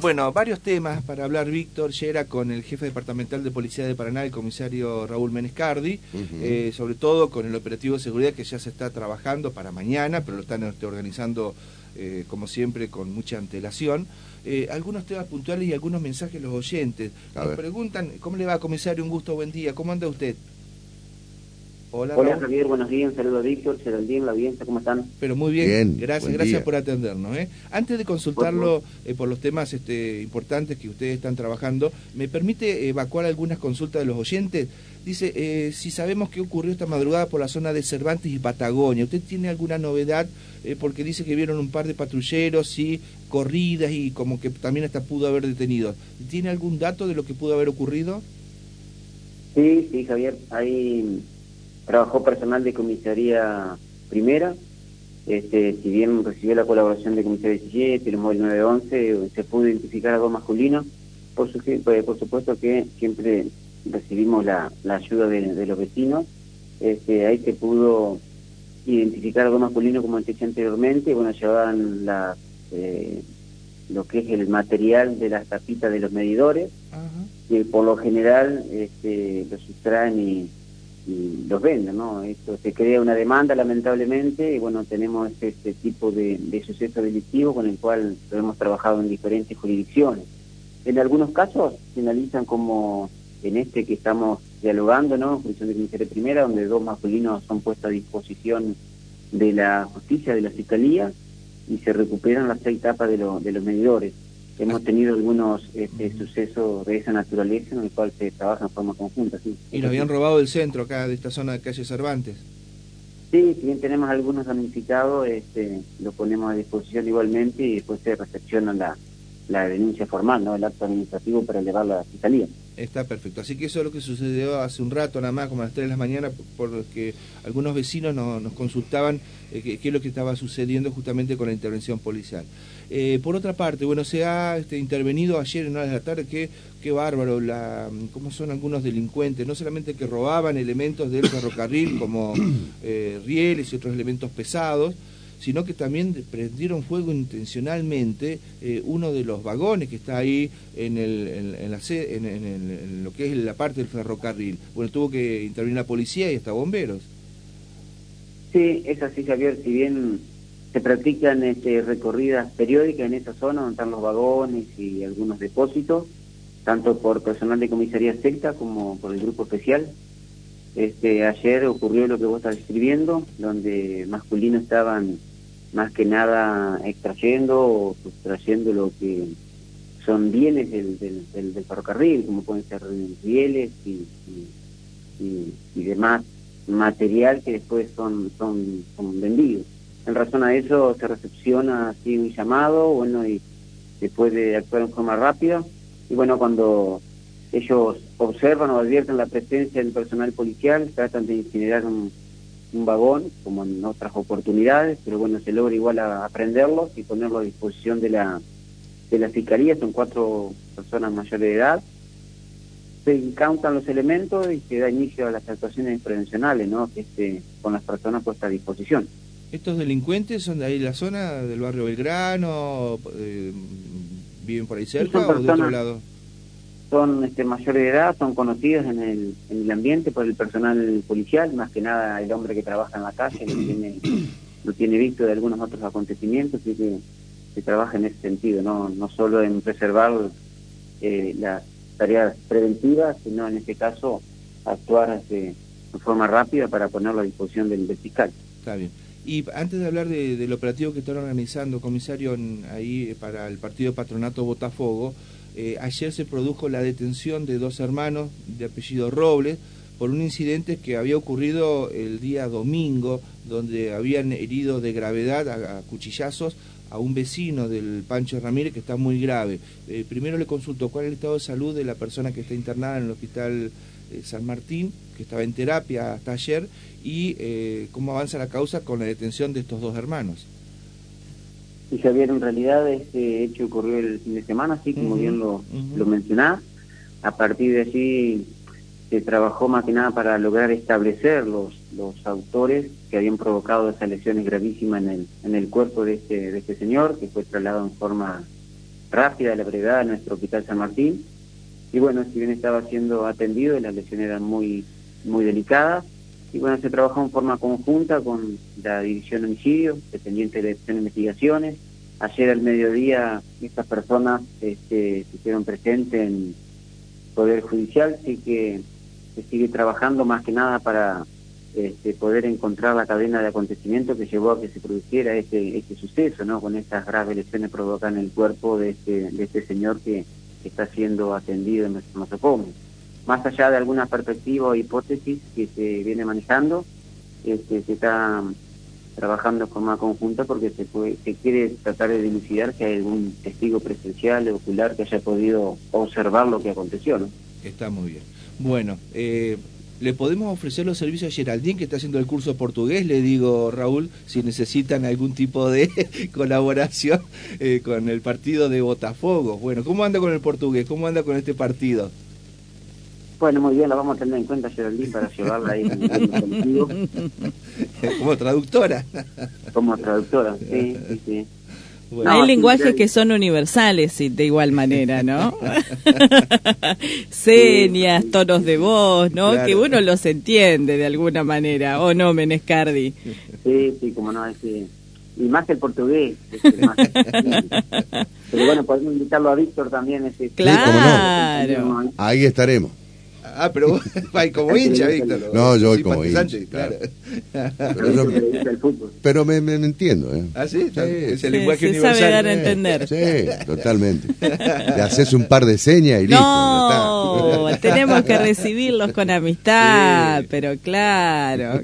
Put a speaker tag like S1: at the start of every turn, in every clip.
S1: Bueno, varios temas para hablar, Víctor. Ya era con el jefe departamental de Policía de Paraná, el comisario Raúl Menescardi, eh, sobre todo con el operativo de seguridad que ya se está trabajando para mañana, pero lo están este, organizando, eh, como siempre, con mucha antelación. Eh, algunos temas puntuales y algunos mensajes los oyentes. Nos preguntan, ¿cómo le va, comisario? Un gusto, buen día. ¿Cómo anda usted?
S2: Hola, Hola Javier, buenos días, un saludo a Víctor, Geraldine, la audiencia, ¿cómo están?
S1: Pero muy bien, gracias, gracias por atendernos. ¿eh? Antes de consultarlo eh, por los temas este, importantes que ustedes están trabajando, ¿me permite evacuar algunas consultas de los oyentes? Dice, eh, si sabemos qué ocurrió esta madrugada por la zona de Cervantes y Patagonia, ¿usted tiene alguna novedad? Eh, porque dice que vieron un par de patrulleros y corridas y como que también hasta pudo haber detenido. ¿Tiene algún dato de lo que pudo haber ocurrido?
S2: Sí, sí, Javier, hay trabajó personal de comisaría primera, este, si bien recibió la colaboración de comisaría 17, el móvil 911, se pudo identificar a dos masculinos, por, su, pues, por supuesto que siempre recibimos la, ayuda de, los vecinos, este, ahí se pudo identificar a dos masculinos como dije anteriormente, bueno, llevaban la, eh, lo que es el material de las tapitas de los medidores, que por lo general este, lo sustraen y los venden, ¿no? Esto se crea una demanda lamentablemente y bueno, tenemos este, tipo de, de suceso delictivo con el cual hemos trabajado en diferentes jurisdicciones. En algunos casos se analizan como en este que estamos dialogando, ¿no? Jurisdicción de Comisaría Primera, donde dos masculinos son puestos a disposición de la justicia, de la fiscalía, y se recuperan las seis tapas de, de los medidores hemos tenido algunos este, sucesos de esa naturaleza en el cual se trabaja en forma conjunta. ¿sí?
S1: ¿Y nos habían robado el centro acá de esta zona de calle Cervantes?
S2: Sí, si bien tenemos algunos damnificados, este, lo ponemos a disposición igualmente y después se recepciona la, la denuncia formal, ¿no? el acto administrativo para elevarlo a la fiscalía.
S1: Está perfecto. Así que eso es lo que sucedió hace un rato, nada más, como a las 3 de la mañana, porque algunos vecinos nos consultaban eh, qué, es lo que estaba sucediendo justamente con la intervención policial. Eh, por otra parte, bueno, se ha este, intervenido ayer en horas de la tarde, qué, qué bárbaro, la, cómo son algunos delincuentes, no solamente que robaban elementos del ferrocarril como eh, rieles y otros elementos pesados, sino que también prendieron fuego intencionalmente eh, uno de los vagones que está ahí en, el, en, la, en, lo que es la parte del ferrocarril. Bueno, tuvo que intervenir la policía y hasta bomberos.
S2: Sí, es así, Javier. Si bien se practican este, recorridas periódicas en esa zona donde están los vagones y algunos depósitos, tanto por personal de comisaría secta como por el grupo especial. Este, ayer ocurrió lo que vos estás describiendo, donde masculinos estaban más que nada extrayendo o sustrayendo lo que son bienes del, del, ferrocarril, como pueden ser rieles y, y, demás material que después son, son, son vendidos. En razón a eso se recepciona así un llamado, bueno, y después de actuar en forma rápida, y bueno, cuando ellos observan o advierten la presencia del personal policial, tratan de incinerar un, un vagón, como en otras oportunidades, pero bueno, se logra igual aprenderlos y ponerlo a disposición de la, de la fiscalía, son cuatro personas mayores de edad, se incautan los elementos y se da inicio a las actuaciones prevencionales, ¿no? Este, con las personas puestas a disposición.
S1: ¿Estos delincuentes son de ahí la zona del barrio Belgrano? Eh, ¿Viven por ahí cerca o de otro lado?
S2: Son este, mayores de edad, son conocidos en el, en el ambiente por el personal policial, más que nada el hombre que trabaja en la calle, lo tiene, lo tiene visto de algunos otros acontecimientos, así que se trabaja en ese sentido, no, no solo en preservar eh, las tareas preventivas, sino en este caso actuar este, de forma rápida para ponerlo a disposición del, fiscal.
S1: Está bien. Y antes de hablar del operativo que están organizando, comisario, ahí para el partido Patronato Botafogo, eh, ayer se produjo la detención de dos hermanos de apellido Robles por un incidente que había ocurrido el día domingo, donde habían herido de gravedad a, cuchillazos a un vecino del Pancho Ramírez que está muy grave. Eh, primero le consulto cuál es el estado de salud de la persona que está internada en el hospital eh, San Martín, que estaba en terapia hasta ayer, y cómo avanza la causa con la detención de estos dos hermanos.
S2: Y Javier, en realidad este hecho ocurrió el fin de semana, así como bien lo, mencionás. A partir de allí se trabajó más que nada para lograr establecer los, los autores que habían provocado esas lesiones gravísimas en el, en el cuerpo de este, de este señor, que fue trasladado en forma rápida de la brevedad en nuestro hospital San Martín. Y bueno, si bien estaba siendo atendido, las lesiones eran muy, muy delicadas. Y bueno, se trabajó en forma conjunta con la División de Homicidio, dependiente de la Investigaciones. Ayer al mediodía estas personas este, se hicieron presentes en Poder Judicial, así que se sigue trabajando más que nada para este, poder encontrar la cadena de acontecimientos que llevó a que se produciera este, este suceso, ¿no? Con estas graves lesiones provocan en el cuerpo de este, de este señor que, está siendo atendido en nuestro nosocomio. Más allá de alguna perspectiva o hipótesis que se viene manejando, este, se está trabajando de forma conjunta porque se, se quiere tratar de dilucidar si hay algún testigo presencial ocular que haya podido observar lo que aconteció, ¿no?
S1: Está muy bien. Bueno, eh, le podemos ofrecer los servicios a Geraldine, que está haciendo el curso portugués, le digo, Raúl, si necesitan algún tipo de colaboración eh, con el partido de Botafogo. Bueno, ¿cómo anda con el portugués? ¿Cómo anda con este partido?
S2: Bueno, muy bien, la vamos a tener en cuenta, Geraldine, para llevarla ahí contigo.
S1: Como traductora.
S2: Como traductora, sí, sí, sí.
S3: Hay lenguajes que son universales de igual manera, ¿no? Señas, tonos de voz, ¿no? Que uno los entiende de alguna manera, ¿o no, Menescardi?
S2: Sí, sí, como no, es y más el portugués. Pero bueno, podemos invitarlo a Víctor también. Ese,
S3: claro.
S4: Ahí estaremos.
S1: Ah, pero vos como hincha, Víctor.
S4: No, yo voy como hincha.
S1: claro.
S4: Pero, me, me, entiendo, ¿eh?
S1: Ah, sí, es el lenguaje
S3: se
S1: universal.
S3: sabe dar a entender.
S4: Sí, totalmente. Le haces un par de señas y listo.
S3: No, tenemos que recibirlos con amistad, pero claro.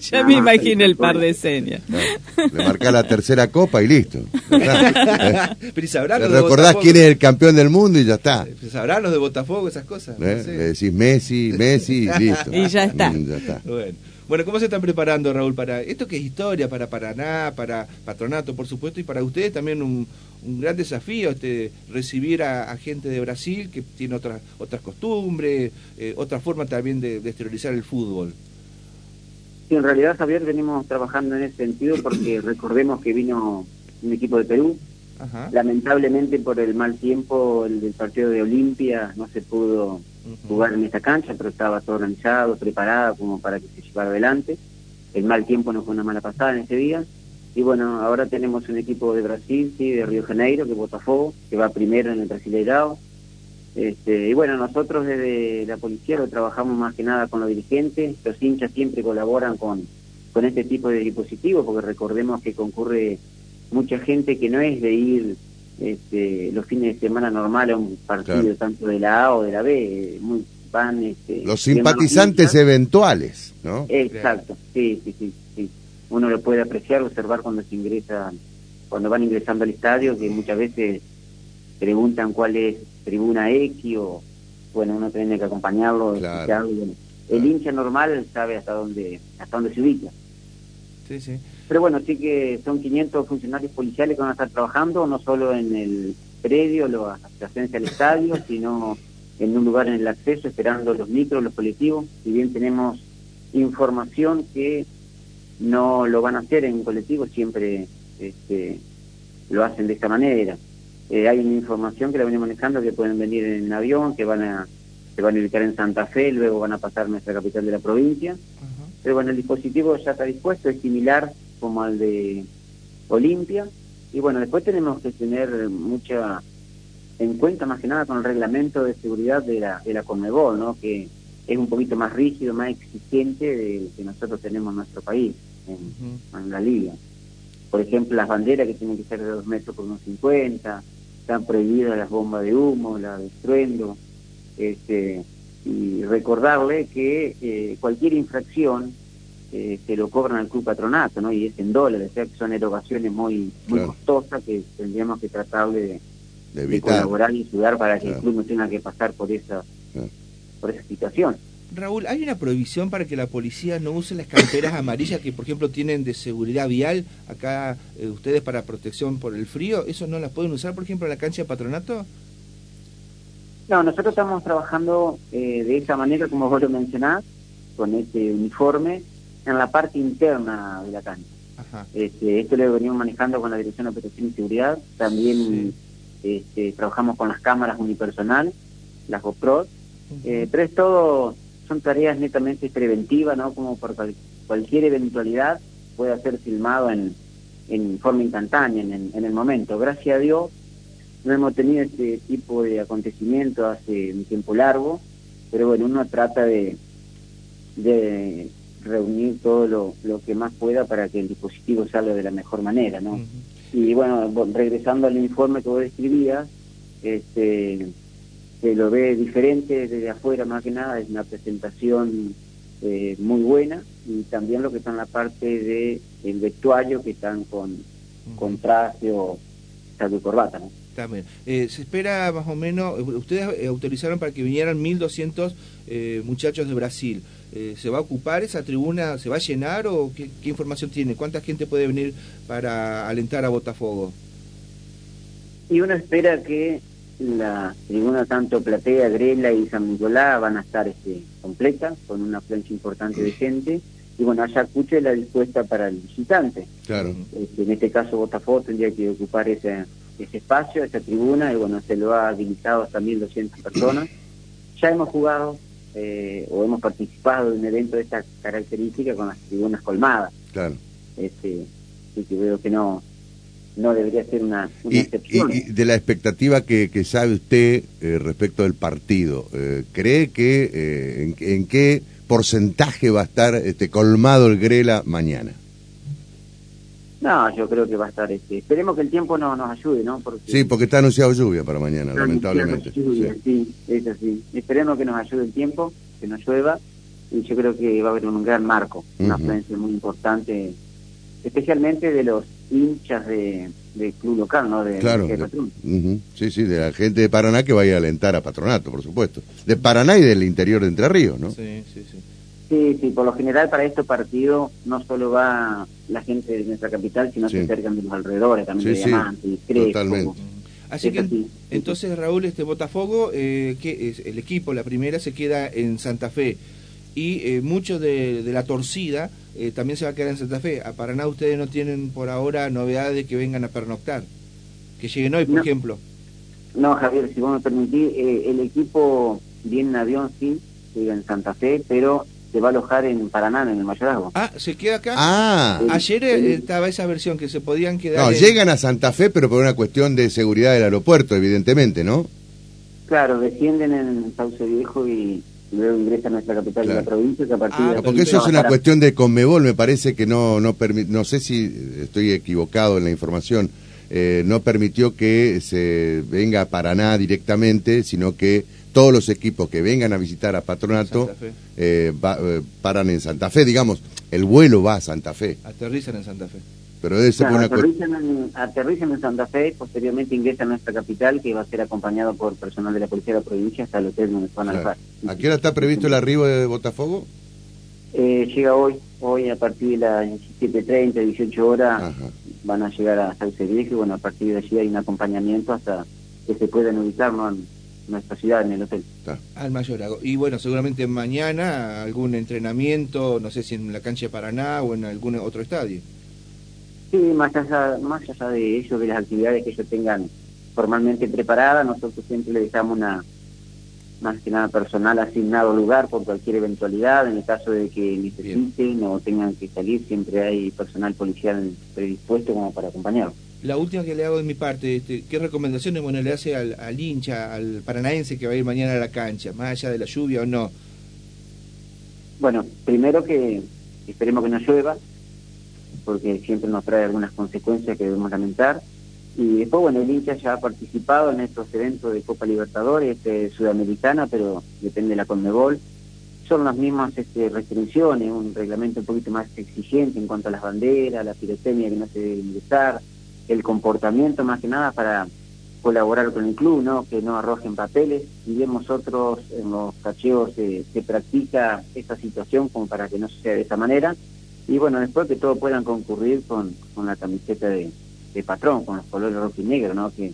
S3: ya me imagino el par de señas.
S4: le marcás la tercera copa y listo.
S1: pero sabrán
S4: recordás quién es el campeón del mundo y ya está.
S1: Sabrán los de Botafogo, esas cosas.
S4: ¿Eh? Messi, Messi, listo.
S3: y ya está.
S4: Mm,
S1: bueno. ¿cómo se están preparando, Raúl, para esto que es historia, para Paraná, para Patronato, por supuesto, y para ustedes también un, gran desafío este recibir a, gente de Brasil que tiene otras otras costumbres, eh, otra forma también de, de exteriorizar el fútbol?
S2: Sí, en realidad, Javier, venimos trabajando en ese sentido porque recordemos que vino un equipo de Perú, Lamentablemente por el mal tiempo el del partido de Olimpia no se pudo jugar en esta cancha, pero estaba todo organizado, preparado como para que se llevara adelante. El mal tiempo no fue una mala pasada en ese día. Y bueno, ahora tenemos un equipo de Brasil, sí, de Río Janeiro, que Botafogo, que va primero en el Brasileirao. Este, y bueno, nosotros desde la policía lo trabajamos más que nada con los dirigentes. Los hinchas siempre colaboran con, con este tipo de dispositivos, porque recordemos que concurre mucha gente que no es de ir este, los fines de semana normal a un partido tanto de la A o de la B, muy, van... Este,
S4: los simpatizantes eventuales, ¿no?
S2: Exacto, sí, sí, sí, sí. Uno lo puede apreciar, observar cuando se ingresa, cuando van ingresando al estadio, que muchas veces preguntan cuál es tribuna X o, bueno, uno tiene que acompañarlo, el hincha normal sabe hasta dónde, hasta dónde se ubica.
S1: Sí, sí.
S2: Pero bueno, sí que son 500 funcionarios policiales que van a estar trabajando, no solo en el predio, la asistencia al estadio, sino en un lugar en el acceso, esperando los micros, los colectivos. Si bien tenemos información que no lo van a hacer en colectivo, siempre este, lo hacen de esta manera. Eh, hay una información que la venimos manejando que pueden venir en avión, que van a se van a ubicar en Santa Fe, luego van a pasar a nuestra capital de la provincia. Pero bueno, el dispositivo ya está dispuesto, es similar como al de Olimpia. Y bueno, después tenemos que tener mucha en cuenta más que nada con el reglamento de seguridad de la, de la Conmebol, ¿no? que es un poquito más rígido, más exigente del que nosotros tenemos en nuestro país, en, la liga. Por ejemplo, las banderas que tienen que ser de dos metros por unos 50, están prohibidas las bombas de humo, la de estruendo, este, y recordarle que eh, cualquier infracción eh, se lo cobran al club patronato, ¿no? Y es en dólares, o sea que son erogaciones muy muy costosas que tendríamos que tratar de, colaborar y ayudar para que el club no tenga que pasar por esa por esa situación.
S1: Raúl, ¿hay una prohibición para que la policía no use las camperas amarillas que, por ejemplo, tienen de seguridad vial acá eh, ustedes para protección por el frío? ¿Eso no las pueden usar, por ejemplo, en la cancha de patronato?
S2: No, nosotros estamos trabajando eh, de esa manera, como vos lo mencionás, con este uniforme, en la parte interna de la cancha. Este, esto lo venimos manejando con la Dirección de Operación y Seguridad. También este, trabajamos con las cámaras unipersonal, las GoPro, eh, pero es todo, son tareas netamente preventivas, ¿no? Como por cualquier eventualidad puede ser filmado en, en forma instantánea, en, en, el momento. Gracias a Dios no hemos tenido este tipo de acontecimiento hace un tiempo largo, pero bueno, uno trata de, de reunir todo lo, lo que más pueda para que el dispositivo salga de la mejor manera, ¿no? Y bueno, regresando al informe que vos describías, este, se lo ve diferente desde afuera más que nada, es una presentación eh, muy buena y también lo que está en la parte de el vestuario que están con, con traje o salvo corbata, ¿no?
S1: También. Eh, se espera más o menos, ustedes eh, autorizaron para que vinieran 1.200 eh, muchachos de Brasil. Eh, ¿Se va a ocupar esa tribuna? ¿Se va a llenar o qué, qué, información tiene? ¿Cuánta gente puede venir para alentar a Botafogo?
S2: Y uno espera que la tribuna tanto Platea, Grela y San Nicolás van a estar este, completas, con una afluencia importante de gente. Y bueno, Ayacucho es la dispuesta para el visitante.
S4: Claro.
S2: Este, en este caso Botafogo tendría que ocupar ese ese espacio, esa tribuna, y bueno, se lo ha habilitado hasta 1.200 personas. Ya hemos jugado eh, o hemos participado en un evento de esta característica con las tribunas colmadas.
S4: Claro.
S2: Este, y que veo que no no debería ser una, una
S4: y,
S2: excepción.
S4: Y, y, de la expectativa que, que sabe usted eh, respecto del partido, eh, ¿cree que eh, en, en, qué porcentaje va a estar este, colmado el Grela mañana?
S2: No, yo creo que va a estar. Este, esperemos que el tiempo no, nos ayude, ¿no?
S4: Porque, sí, porque está anunciado lluvia para mañana, lamentablemente.
S2: Lluvia, sí. sí, es así. Esperemos que nos ayude el tiempo, que nos llueva, y yo creo que va a haber un gran marco, una uh -huh. afluencia muy importante, especialmente de los hinchas de, de club local, ¿no? De,
S4: claro,
S2: de
S4: de, uh -huh. sí, sí, de la gente de Paraná que vaya a alentar a Patronato, por supuesto. De Paraná y del interior de Entre Ríos, ¿no?
S1: Sí, sí, sí.
S2: Sí, sí, por lo general para estos partidos no solo va la gente de nuestra capital, sino sí. se acercan de los alrededores, también
S4: sí,
S2: de Diamante, sí, Crespo.
S4: Totalmente.
S1: Así que así. entonces Raúl, este Botafogo, eh, que es el equipo, la primera se queda en Santa Fe y eh, mucho de, de, la torcida eh, también se va a quedar en Santa Fe. A Paraná ustedes no tienen por ahora novedades de que vengan a pernoctar, que lleguen hoy, por
S2: no.
S1: ejemplo.
S2: No, Javier, si vos me permitís, eh, el equipo viene en avión, sí, llega en Santa Fe, pero se va a alojar en Paraná, en el Mayorazgo.
S1: Ah, ¿se queda acá?
S4: Ah.
S1: Ayer eh, estaba esa versión que se podían quedar...
S4: No,
S1: en...
S4: llegan a Santa Fe, pero por una cuestión de seguridad del aeropuerto, evidentemente, ¿no?
S2: Claro, descienden en Sauce Viejo y luego ingresan a nuestra capital
S4: Claro.
S2: de la provincia, que a partir
S1: Ah,
S2: de...
S4: Porque eso es una cuestión de Conmebol, me parece que no, no permi- no sé si estoy equivocado en la información, eh, no permitió que se venga a Paraná directamente, sino que todos los equipos que vengan a visitar a Patronato eh, va- eh, paran en Santa Fe, digamos, el vuelo va a Santa Fe,
S1: Aterrizan en Santa Fe.
S4: pero debe ser
S2: Claro, aterrizan, en, aterrizan en Santa Fe y posteriormente ingresan a nuestra capital, que va a ser acompañado por personal de la policía de la provincia hasta el hotel donde van a alojar.
S4: ¿A qué hora está previsto el arribo de Botafogo?
S2: Eh, llega hoy, hoy a partir de las 17.30, 18 horas,
S4: Ajá.
S2: van a llegar a Sauce Viejo y bueno, a partir de allí hay un acompañamiento hasta que se puedan ubicar ¿no? En nuestra ciudad, en el hotel.
S4: Está.
S1: Al Mayorago. Y bueno, seguramente mañana algún entrenamiento, no sé si en la cancha de Paraná o en algún otro estadio.
S2: Sí, más allá, más allá de ello, de las actividades que ellos tengan formalmente preparadas, nosotros siempre le dejamos una, más que nada personal asignado lugar por cualquier eventualidad, en el caso de que necesiten o tengan que salir, siempre hay personal policial predispuesto como para acompañarlos.
S1: La última que le hago de mi parte, este, ¿qué recomendaciones bueno, le hace al, hincha, al paranaense que va a ir mañana a la cancha, más allá de la lluvia o no?
S2: Bueno, primero que esperemos que no llueva, porque siempre nos trae algunas consecuencias que debemos lamentar. Y después, bueno, el hincha ya ha participado en estos eventos de Copa Libertadores, este, sudamericana, pero depende de la Conmebol. Son las mismas este, restricciones, un reglamento un poquito más exigente en cuanto a las banderas, la pirotecnia que no se debe ingresar, el comportamiento más que nada para colaborar con el club, ¿no? que no arrojen papeles. Y bien nosotros en los cacheos se, se practica esta situación como para que no sea de esa manera. Y bueno, después que todos puedan concurrir con, con la camiseta de, de patrón, con los colores rojo y negro, ¿no? que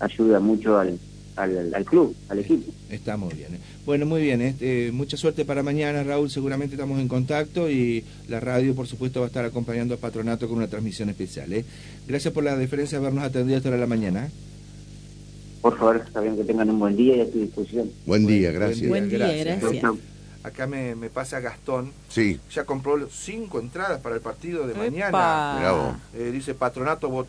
S2: ayuda mucho al, al, al club, al equipo.
S1: Está muy bien. ¿eh? Bueno, muy bien. Este, mucha suerte para mañana, Raúl. Seguramente estamos en contacto y la radio, por supuesto, va a estar acompañando al patronato con una transmisión especial. ¿eh? Gracias por la deferencia de habernos atendido hasta la mañana. ¿eh?
S2: por favor, saben que tengan un buen día y a tu disposición.
S4: Buen día, gracias.
S3: Buen día, gracias.
S1: Acá me, me pasa Gastón.
S4: Sí.
S1: Ya compró cinco entradas para el partido de
S3: Epa.
S1: mañana. Eh, dice Patronato vota